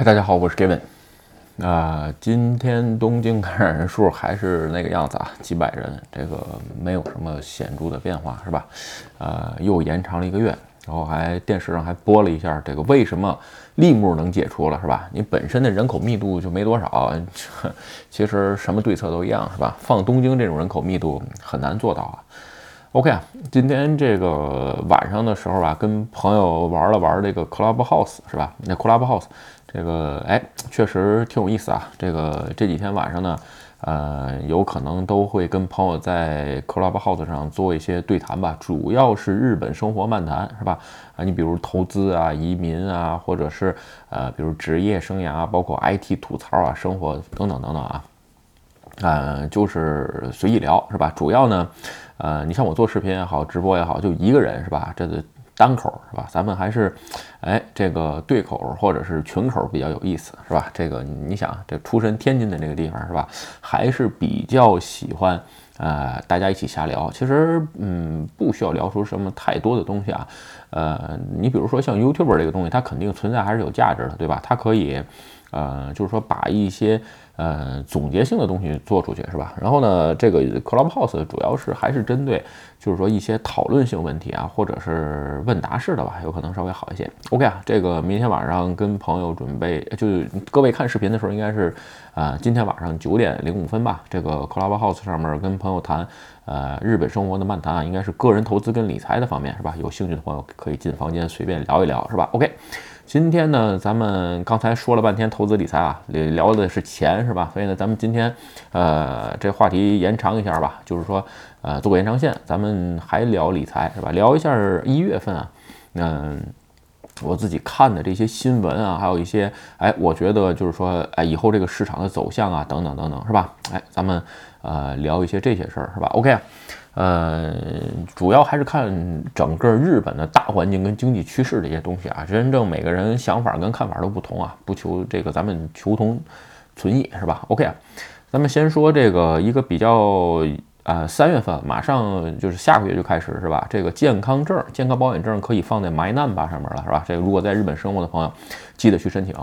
嗨，大家好，我是 Gavin。啊，今天东京感染人数还是那个样子啊，几百人，这个没有什么显著的变化，是吧？呃，又延长了一个月，然后还电视上还播了一下这个为什么立木能解除了，是吧？你本身的人口密度就没多少，其实什么对策都一样，是吧？放东京这种人口密度很难做到啊。OK 啊，今天这个晚上的时候啊，跟朋友玩了玩这个 Clubhouse 是吧？那 Clubhouse 这个哎，确实挺有意思啊。这个这几天晚上呢，呃，有可能都会跟朋友在 Clubhouse 上做一些对谈吧，主要是日本生活漫谈是吧？啊，你比如投资啊、移民啊，或者是呃，比如职业生涯，包括 IT 吐槽啊、生活等等等等啊。呃，就是随意聊是吧？主要呢，呃，你像我做视频也好，直播也好，就一个人是吧？这个单口是吧？咱们还是，哎，这个对口或者是群口比较有意思是吧？这个你想，这出身天津的这个地方是吧？还是比较喜欢，呃，大家一起瞎聊。其实，嗯，不需要聊出什么太多的东西啊。呃，你比如说像 YouTube 这个东西，它肯定存在还是有价值的，对吧？它可以，呃，就是说把一些。呃，总结性的东西做出去是吧？然后呢，这个 Clubhouse 主要是还是针对，就是说一些讨论性问题啊，或者是问答式的吧，有可能稍微好一些。OK 啊，这个明天晚上跟朋友准备，就各位看视频的时候，应该是啊，今天晚上九点零五分吧。这个 Clubhouse 上面跟朋友谈，呃，日本生活的漫谈啊，应该是个人投资跟理财的方面是吧？有兴趣的朋友可以进房间随便聊一聊是吧？OK。今天呢，咱们刚才说了半天投资理财啊，聊的是钱是吧？所以呢，咱们今天，呃，这话题延长一下吧，就是说，呃，做个延长线，咱们还聊理财是吧？聊一下一月份啊，嗯，我自己看的这些新闻啊，还有一些，哎，我觉得就是说，哎，以后这个市场的走向啊，等等等等，是吧？哎，咱们呃聊一些这些事儿是吧？OK。呃，主要还是看整个日本的大环境跟经济趋势这些东西啊。真正每个人想法跟看法都不同啊，不求这个咱们求同存异是吧？OK 啊，咱们先说这个一个比较啊，三月份马上就是下个月就开始是吧？这个健康证、健康保险证可以放在 My Number 上面了是吧？这个如果在日本生活的朋友，记得去申请。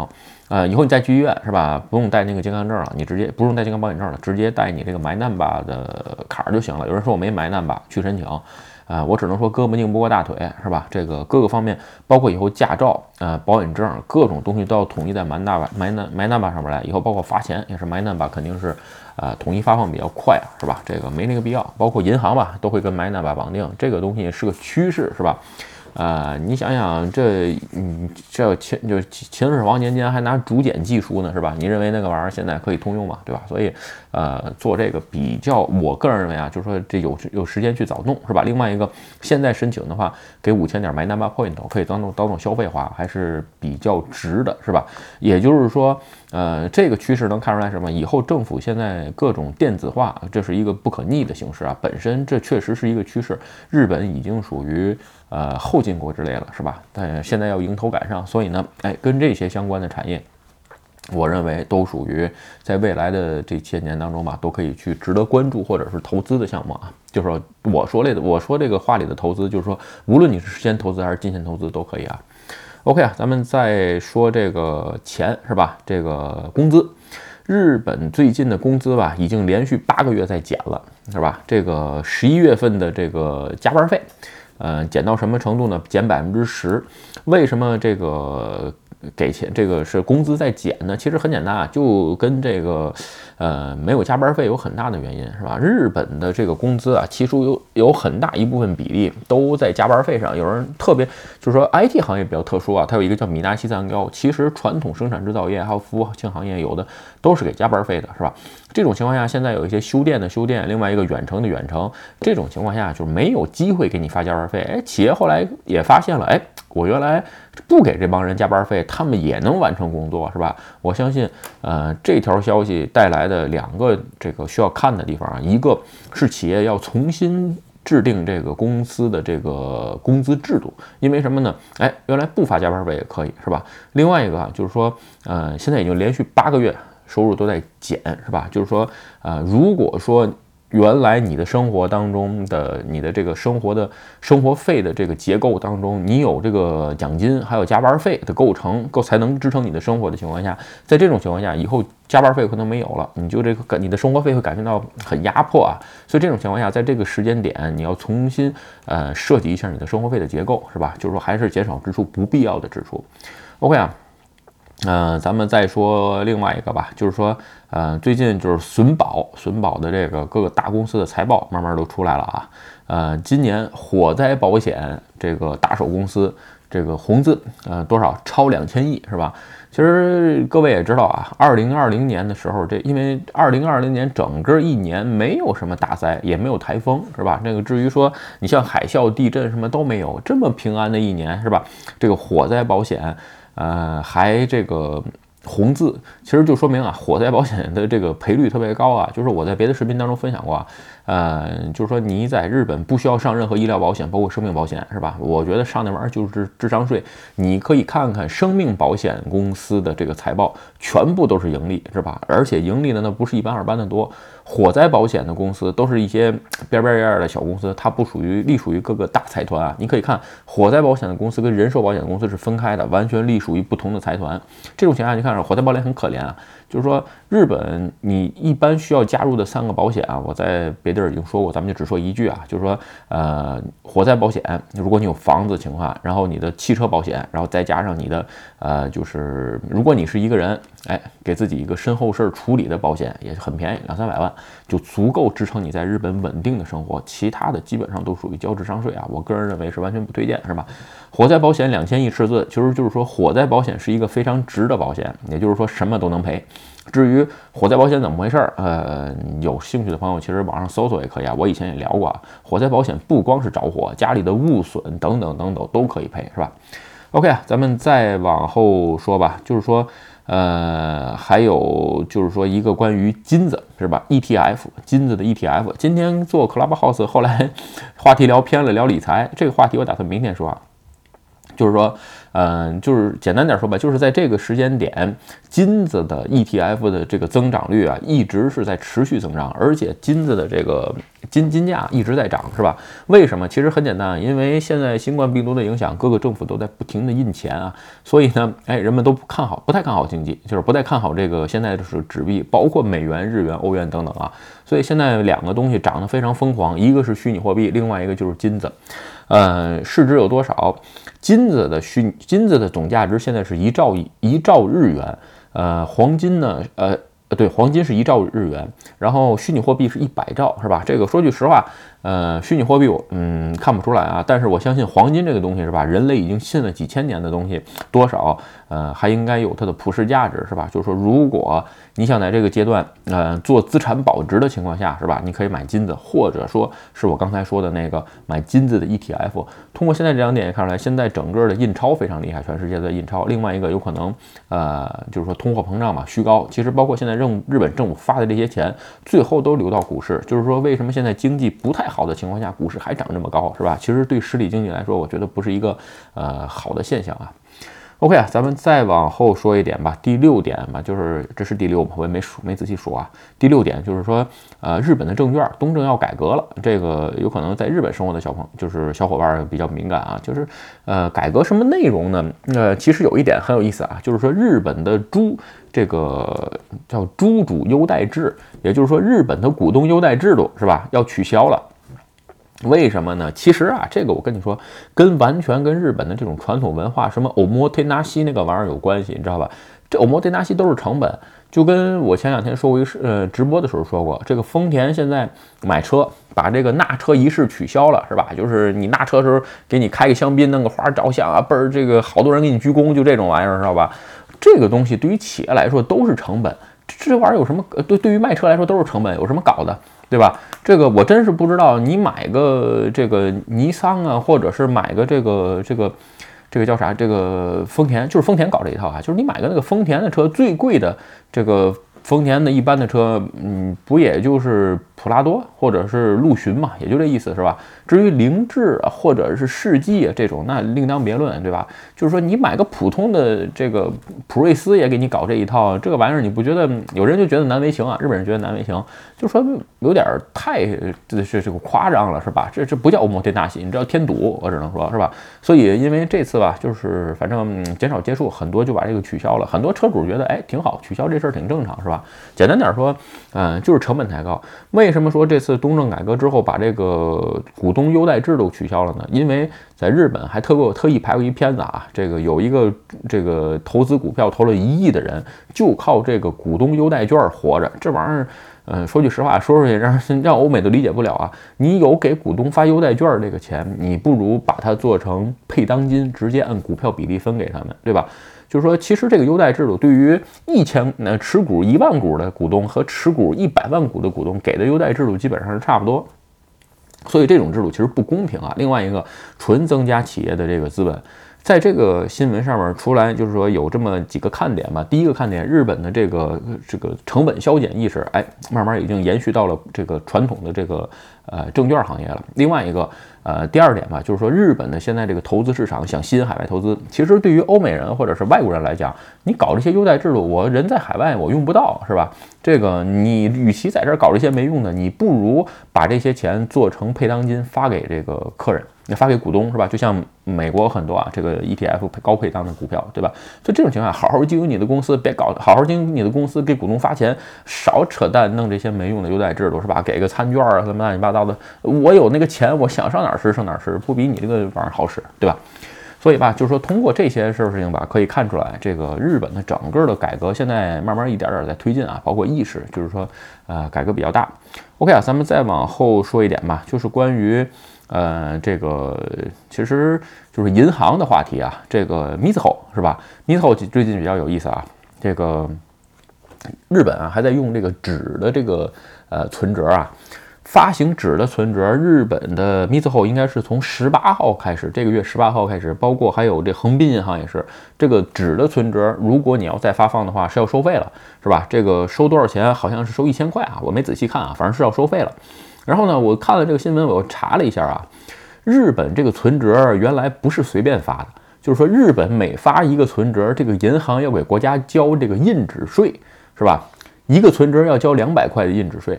呃，以后你再去医院是吧？不用带那个健康证了，你直接不用带健康保险证了，直接带你这个买难吧的卡就行了。有人说我没买难吧，去申请，啊，我只能说胳膊拧不过大腿是吧？这个各个方面，包括以后驾照、呃保险证各种东西都要统一在买难吧买难买难吧上面来。以后包括罚钱也是买难吧，肯定是啊统一发放比较快，是吧？这个没那个必要。包括银行吧，都会跟买难吧绑定，这个东西是个趋势是吧？啊，你想想这，嗯，这秦就秦始皇年间还拿竹简记书呢，是吧？你认为那个玩意儿现在可以通用吗？对吧？所以，呃，做这个比较，我个人认为啊，就是说这有有时间去早弄，是吧？另外一个，现在申请的话，给五千点买 number point 可以当做当做消费花，还是比较值的，是吧？也就是说，呃，这个趋势能看出来什么？以后政府现在各种电子化，这是一个不可逆的形式啊。本身这确实是一个趋势，日本已经属于。呃，后进国之类了，是吧？但现在要迎头赶上，所以呢，哎，跟这些相关的产业，我认为都属于在未来的这些年当中吧，都可以去值得关注或者是投资的项目啊。就是说，我说类的，我说这个话里的投资，就是说，无论你是先投资还是金钱投资都可以啊。OK 啊，咱们再说这个钱是吧？这个工资，日本最近的工资吧，已经连续八个月在减了，是吧？这个十一月份的这个加班费。呃，减到什么程度呢？减百分之十。为什么这个给钱？这个是工资在减呢？其实很简单啊，就跟这个呃没有加班费有很大的原因，是吧？日本的这个工资啊，其实有有很大一部分比例都在加班费上。有人特别就是说 IT 行业比较特殊啊，它有一个叫米纳西三高。其实传统生产制造业还有服务性行业有的都是给加班费的，是吧？这种情况下，现在有一些修电的修电，另外一个远程的远程，这种情况下就是没有机会给你发加班费。哎，企业后来也发现了，哎，我原来不给这帮人加班费，他们也能完成工作，是吧？我相信，呃，这条消息带来的两个这个需要看的地方啊，一个是企业要重新制定这个公司的这个工资制度，因为什么呢？哎，原来不发加班费也可以，是吧？另外一个啊，就是说，呃，现在已经连续八个月。收入都在减，是吧？就是说，呃，如果说原来你的生活当中的你的这个生活的生活费的这个结构当中，你有这个奖金还有加班费的构成，够才能支撑你的生活的情况下，在这种情况下，以后加班费可能没有了，你就这个你的生活费会感觉到很压迫啊。所以这种情况下，在这个时间点，你要重新呃设计一下你的生活费的结构，是吧？就是说还是减少支出不必要的支出。OK 啊。嗯，咱们再说另外一个吧，就是说，呃，最近就是损保，损保的这个各个大公司的财报慢慢都出来了啊。呃，今年火灾保险这个大手公司这个红字，呃，多少超两千亿是吧？其实各位也知道啊，二零二零年的时候，这因为二零二零年整个一年没有什么大灾，也没有台风是吧？那个至于说你像海啸、地震什么都没有，这么平安的一年是吧？这个火灾保险。呃，还这个红字，其实就说明啊，火灾保险的这个赔率特别高啊。就是我在别的视频当中分享过啊，呃，就是说你在日本不需要上任何医疗保险，包括生命保险，是吧？我觉得上那玩意儿就是智商税。你可以看看生命保险公司的这个财报，全部都是盈利，是吧？而且盈利的那不是一般二般的多。火灾保险的公司都是一些边边沿沿的小公司，它不属于隶属于各个大财团啊。你可以看火灾保险的公司跟人寿保险公司是分开的，完全隶属于不同的财团。这种情况下，你看火灾保险很可怜啊。就是说，日本你一般需要加入的三个保险啊，我在别地儿已经说过，咱们就只说一句啊，就是说，呃，火灾保险，如果你有房子情况，然后你的汽车保险，然后再加上你的，呃，就是如果你是一个人，哎，给自己一个身后事儿处理的保险，也很便宜，两三百万就足够支撑你在日本稳定的生活，其他的基本上都属于交智商税啊，我个人认为是完全不推荐，是吧？火灾保险两千亿赤字，其实就是说火灾保险是一个非常值的保险，也就是说什么都能赔。至于火灾保险怎么回事儿，呃，有兴趣的朋友其实网上搜索也可以啊。我以前也聊过啊，火灾保险不光是着火，家里的物损等等等等都可以赔，是吧？OK 啊，咱们再往后说吧，就是说，呃，还有就是说一个关于金子是吧？ETF 金子的 ETF，今天做 Clubhouse，后来话题聊偏了，聊理财。这个话题，我打算明天说啊，就是说。嗯，就是简单点说吧，就是在这个时间点，金子的 ETF 的这个增长率啊，一直是在持续增长，而且金子的这个金金价一直在涨，是吧？为什么？其实很简单，因为现在新冠病毒的影响，各个政府都在不停的印钱啊，所以呢，哎，人们都不看好，不太看好经济，就是不太看好这个现在的是纸币，包括美元、日元、欧元等等啊，所以现在两个东西涨得非常疯狂，一个是虚拟货币，另外一个就是金子。呃，市值有多少？金子的虚金子的总价值现在是一兆一一兆日元。呃，黄金呢？呃，对，黄金是一兆日元。然后虚拟货币是一百兆，是吧？这个说句实话。呃，虚拟货币我嗯看不出来啊，但是我相信黄金这个东西是吧？人类已经信了几千年的东西，多少呃还应该有它的普世价值是吧？就是说，如果你想在这个阶段呃做资产保值的情况下是吧？你可以买金子，或者说是我刚才说的那个买金子的 ETF。通过现在这两点也看出来，现在整个的印钞非常厉害，全世界的印钞。另外一个有可能呃就是说通货膨胀嘛，虚高。其实包括现在政日本政府发的这些钱，最后都流到股市。就是说为什么现在经济不太？好的情况下，股市还涨这么高，是吧？其实对实体经济来说，我觉得不是一个呃好的现象啊。OK 啊，咱们再往后说一点吧。第六点嘛，就是这是第六，我也没数，没仔细数啊。第六点就是说，呃，日本的证券东证要改革了。这个有可能在日本生活的小朋，就是小伙伴比较敏感啊。就是呃，改革什么内容呢？呃，其实有一点很有意思啊，就是说日本的猪这个叫猪主优待制，也就是说日本的股东优待制度是吧，要取消了。为什么呢？其实啊，这个我跟你说，跟完全跟日本的这种传统文化，什么欧摩天纳西那个玩意儿有关系，你知道吧？这欧摩天纳西都是成本，就跟我前两天说过一呃直播的时候说过，这个丰田现在买车把这个纳车仪式取消了，是吧？就是你纳车时候给你开个香槟，弄个花照相啊，倍儿这个好多人给你鞠躬，就这种玩意儿，知道吧？这个东西对于企业来说都是成本，这玩意儿有什么？对，对于卖车来说都是成本，有什么搞的？对吧？这个我真是不知道。你买个这个尼桑啊，或者是买个这个这个这个叫啥？这个丰田就是丰田搞这一套啊，就是你买个那个丰田的车，最贵的这个丰田的一般的车，嗯，不也就是普拉多或者是陆巡嘛，也就这意思是吧？至于凌志啊，或者是世纪啊这种，那另当别论，对吧？就是说你买个普通的这个普锐斯也给你搞这一套，这个玩意儿你不觉得？有人就觉得难为情啊，日本人觉得难为情，就说有点太这这这个夸张了，是吧？这这不叫摩天大喜，你知道添堵，我只能说是吧？所以因为这次吧，就是反正减少接触，很多就把这个取消了。很多车主觉得哎挺好，取消这事儿挺正常，是吧？简单点说，嗯，就是成本太高。为为什么说这次东正改革之后把这个股东优待制度取消了呢？因为在日本还特过特意拍过一片子啊，这个有一个这个投资股票投了一亿的人，就靠这个股东优待券活着。这玩意儿，嗯，说句实话，说出去让让欧美都理解不了啊。你有给股东发优待券这个钱，你不如把它做成配当金，直接按股票比例分给他们，对吧？就是说，其实这个优待制度对于一千呃持股一万股的股东和持股一百万股的股东给的优待制度基本上是差不多。所以这种制度其实不公平啊。另外一个，纯增加企业的这个资本，在这个新闻上面出来，就是说有这么几个看点吧。第一个看点，日本的这个这个成本削减意识，哎，慢慢已经延续到了这个传统的这个呃证券行业了。另外一个。呃，第二点吧，就是说日本的现在这个投资市场想吸引海外投资，其实对于欧美人或者是外国人来讲，你搞这些优待制度，我人在海外我用不到，是吧？这个你与其在这儿搞这些没用的，你不如把这些钱做成配当金发给这个客人。你发给股东是吧？就像美国很多啊，这个 ETF 高配当的股票，对吧？就这种情况下，好好经营你的公司，别搞，好好经营你的公司，给股东发钱，少扯淡，弄这些没用的优待制度是吧？给个餐券啊，什么乱七八糟的，我有那个钱，我想上哪儿吃上哪儿吃，不比你这个玩意儿好使，对吧？所以吧，就是说通过这些事儿事情吧，可以看出来，这个日本的整个的改革现在慢慢一点点在推进啊，包括意识，就是说，呃，改革比较大。OK 啊，咱们再往后说一点吧，就是关于。呃，这个其实就是银行的话题啊。这个 Mizuho 是吧？Mizuho 最近比较有意思啊。这个日本啊还在用这个纸的这个呃存折啊，发行纸的存折。日本的 Mizuho 应该是从十八号开始，这个月十八号开始，包括还有这横滨银行也是，这个纸的存折，如果你要再发放的话是要收费了，是吧？这个收多少钱？好像是收一千块啊，我没仔细看啊，反正是要收费了。然后呢，我看了这个新闻，我又查了一下啊，日本这个存折原来不是随便发的，就是说日本每发一个存折，这个银行要给国家交这个印纸税，是吧？一个存折要交两百块的印纸税。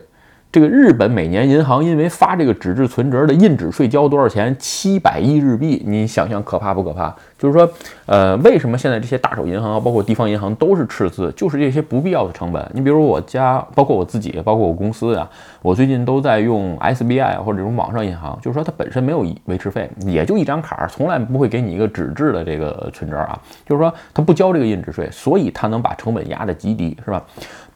这个日本每年银行因为发这个纸质存折的印纸税交多少钱？七百亿日币，你想想可怕不可怕？就是说，呃，为什么现在这些大手银行，包括地方银行都是赤字？就是这些不必要的成本。你比如我家，包括我自己，包括我公司呀，我最近都在用 SBI 或者这种网上银行，就是说它本身没有维持费，也就一张卡，从来不会给你一个纸质的这个存折啊。就是说它不交这个印纸税，所以它能把成本压得极低，是吧？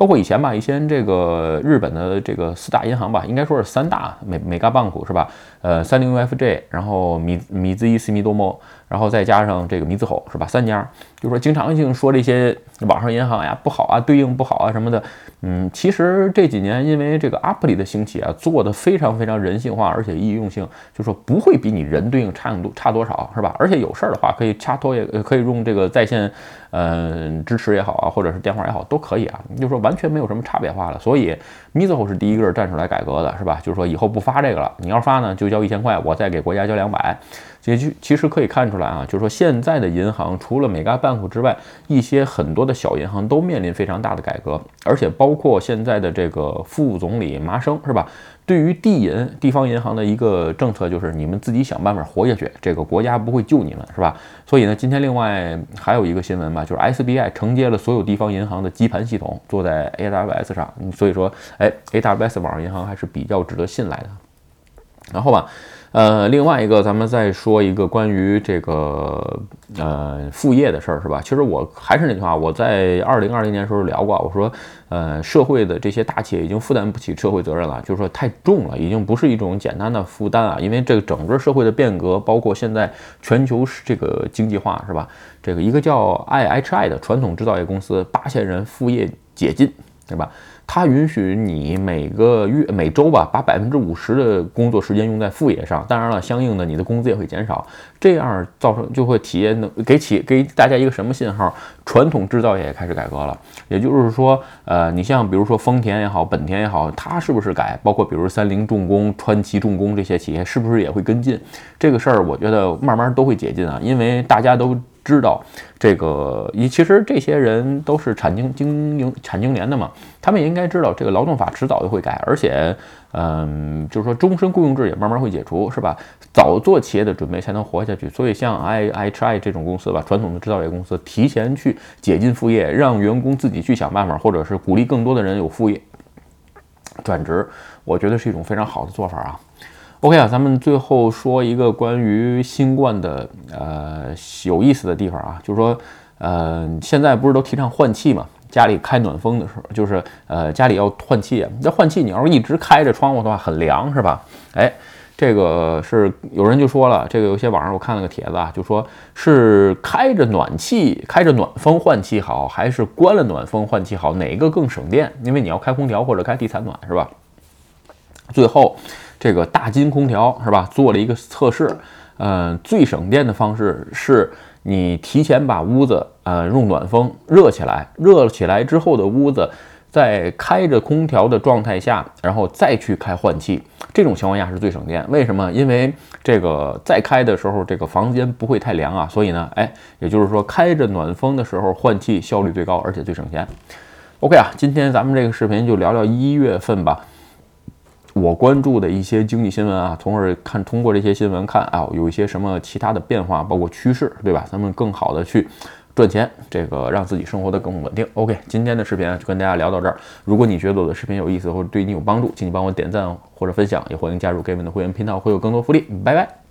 包括以前吧，以前这个日本的这个四大银行吧，应该说是三大美美嘎棒股是吧？呃，三菱 UFJ，然后米米兹伊斯米多摩，然后再加上这个米兹吼是吧？三家，就说经常性说这些网上银行呀不好啊，对应不好啊什么的。嗯，其实这几年因为这个 Apple 的兴起啊，做的非常非常人性化，而且易用性，就说不会比你人对应差多差多少是吧？而且有事儿的话可以掐托也可以用这个在线。嗯，支持也好啊，或者是电话也好，都可以啊。就说完全没有什么差别化了。所以，Mizuho 是第一个站出来改革的，是吧？就是说以后不发这个了，你要发呢，就交一千块，我再给国家交两百。也就其实可以看出来啊，就是说现在的银行除了美 a 办 k 之外，一些很多的小银行都面临非常大的改革，而且包括现在的这个副总理麻生，是吧？对于地银地方银行的一个政策就是你们自己想办法活下去，这个国家不会救你们，是吧？所以呢，今天另外还有一个新闻吧，就是 SBI 承接了所有地方银行的基盘系统，坐在 AWS 上，所以说，哎，AWS 网上银行还是比较值得信赖的。然后吧。呃，另外一个，咱们再说一个关于这个呃副业的事儿，是吧？其实我还是那句话，我在二零二零年时候聊过，我说，呃，社会的这些大企业已经负担不起社会责任了，就是说太重了，已经不是一种简单的负担啊。因为这个整个社会的变革，包括现在全球是这个经济化，是吧？这个一个叫 IHI 的传统制造业公司，八千人副业解禁。对吧？它允许你每个月、每周吧，把百分之五十的工作时间用在副业上。当然了，相应的你的工资也会减少。这样造成就会体验的给企给大家一个什么信号？传统制造业也开始改革了。也就是说，呃，你像比如说丰田也好，本田也好，它是不是改？包括比如三菱重工、川崎重工这些企业，是不是也会跟进这个事儿？我觉得慢慢都会解禁啊，因为大家都。知道这个，你其实这些人都是产经经营产经联的嘛，他们也应该知道这个劳动法迟早就会改，而且，嗯，就是说终身雇佣制也慢慢会解除，是吧？早做企业的准备才能活下去。所以像 I H I 这种公司吧，传统的制造业公司，提前去解禁副业，让员工自己去想办法，或者是鼓励更多的人有副业转职，我觉得是一种非常好的做法啊。OK 啊，咱们最后说一个关于新冠的呃有意思的地方啊，就是说，呃，现在不是都提倡换气嘛？家里开暖风的时候，就是呃家里要换气啊。这换气，你要是一直开着窗户的话，很凉是吧？哎，这个是有人就说了，这个有些网上我看了个帖子啊，就说是开着暖气、开着暖风换气好，还是关了暖风换气好？哪个更省电？因为你要开空调或者开地采暖是吧？最后。这个大金空调是吧？做了一个测试，嗯，最省电的方式是你提前把屋子呃用暖风热起来，热起来之后的屋子在开着空调的状态下，然后再去开换气，这种情况下是最省电。为什么？因为这个在开的时候，这个房间不会太凉啊，所以呢，哎，也就是说开着暖风的时候换气效率最高，而且最省钱。OK 啊，今天咱们这个视频就聊聊一月份吧。我关注的一些经济新闻啊，从而看通过这些新闻看啊，有一些什么其他的变化，包括趋势，对吧？咱们更好的去赚钱，这个让自己生活的更稳定。OK，今天的视频啊就跟大家聊到这儿。如果你觉得我的视频有意思或者对你有帮助，请你帮我点赞或者分享，也欢迎加入 Gavin 的会员频道，会有更多福利。拜拜。